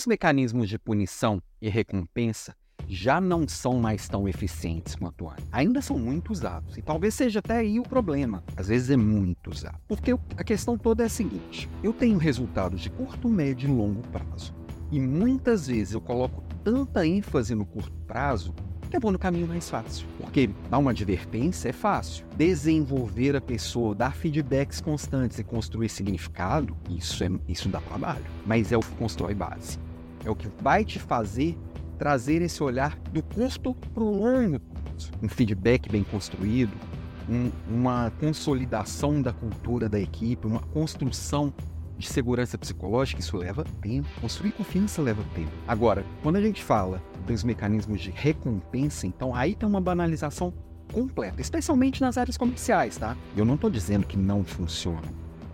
os mecanismos de punição e recompensa já não são mais tão eficientes quanto antes. Ainda são muito usados. E talvez seja até aí o problema. Às vezes é muito usado. Porque a questão toda é a seguinte: eu tenho resultados de curto, médio e longo prazo. E muitas vezes eu coloco tanta ênfase no curto prazo que eu vou no caminho mais fácil. Porque dar uma advertência é fácil. Desenvolver a pessoa, dar feedbacks constantes e construir significado, isso, é, isso dá trabalho. Mas é o que constrói base. É o que vai te fazer trazer esse olhar do curto para o longo prazo. Um feedback bem construído, um, uma consolidação da cultura da equipe, uma construção de segurança psicológica, isso leva tempo. Construir confiança leva tempo. Agora, quando a gente fala dos mecanismos de recompensa, então aí tem uma banalização completa, especialmente nas áreas comerciais, tá? Eu não estou dizendo que não funciona.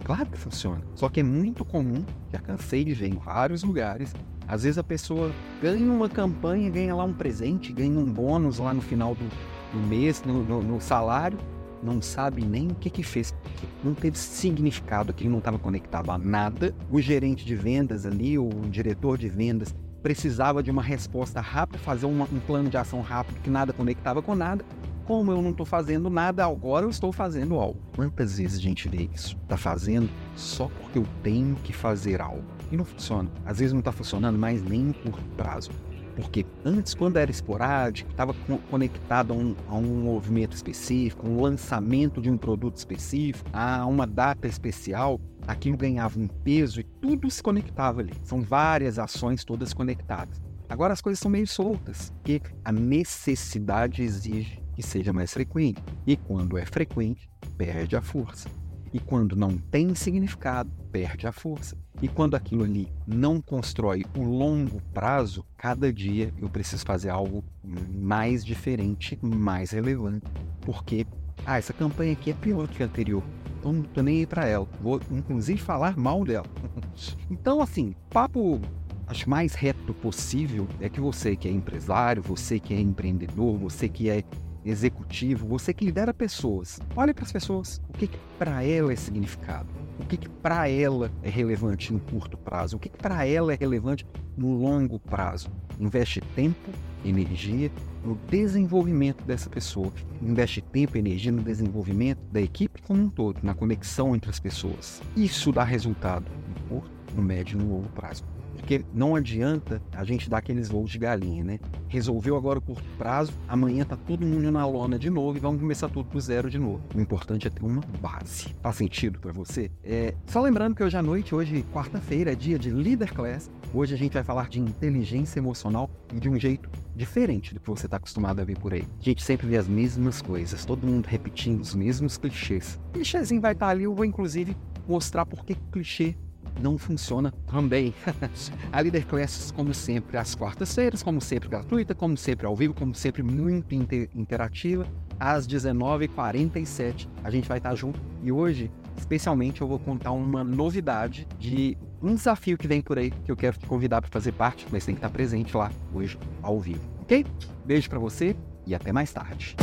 Claro que funciona. Só que é muito comum, já cansei de ver em vários lugares, às vezes a pessoa ganha uma campanha, ganha lá um presente, ganha um bônus lá no final do, do mês, no, no, no, salário, não sabe nem o que que fez, não teve significado, aquilo não estava conectado a nada. O gerente de vendas ali, o diretor de vendas, precisava de uma resposta rápida, fazer uma, um plano de ação rápido que nada conectava com nada. Como eu não estou fazendo nada, agora eu estou fazendo algo. Quantas vezes a gente vê isso? Está fazendo só porque eu tenho que fazer algo. E não funciona. Às vezes não está funcionando mais nem em curto prazo. Porque antes, quando era esporádico, estava conectado a um, a um, movimento específico, um lançamento de um produto específico, a uma data especial, aquilo ganhava um peso e tudo se conectava ali. São várias ações todas conectadas. Agora as coisas são meio soltas, porque a necessidade exige que seja mais frequente. E quando é frequente, perde a força. E quando não tem significado, perde a força. E quando aquilo ali não constrói o longo prazo, cada dia eu preciso fazer algo mais diferente, mais relevante. Porque, ah, essa campanha aqui é pior que a anterior. Então não tô nem aí para ela. Vou, inclusive, falar mal dela. então, assim, papo acho mais reto possível é que você que é empresário, você que é empreendedor, você que é executivo, você que lidera pessoas, olhe para as pessoas. O que, que para ela é significado? O que, que para ela é relevante no curto prazo? O que, que para ela é relevante no longo prazo? Investe tempo, energia no desenvolvimento dessa pessoa. Investe tempo e energia no desenvolvimento da equipe como um todo, na conexão entre as pessoas. Isso dá resultado no curto, no médio e no longo prazo. Porque não adianta a gente dar aqueles voos de galinha, né? Resolveu agora o curto prazo, amanhã tá todo mundo na lona de novo e vamos começar tudo do zero de novo. O importante é ter uma base. Faz sentido para você? É, só lembrando que hoje à noite, hoje quarta-feira, é dia de Leader Class. Hoje a gente vai falar de inteligência emocional e de um jeito diferente do que você está acostumado a ver por aí. A gente sempre vê as mesmas coisas, todo mundo repetindo os mesmos clichês. O clichêzinho vai estar tá ali, eu vou inclusive mostrar por que clichê não funciona também. a Leader Classes, como sempre, às quartas-feiras, como sempre gratuita, como sempre ao vivo, como sempre muito inter interativa, às 19h47 a gente vai estar junto. E hoje, especialmente, eu vou contar uma novidade de um desafio que vem por aí, que eu quero te convidar para fazer parte, mas tem que estar presente lá hoje ao vivo, ok? Beijo para você e até mais tarde.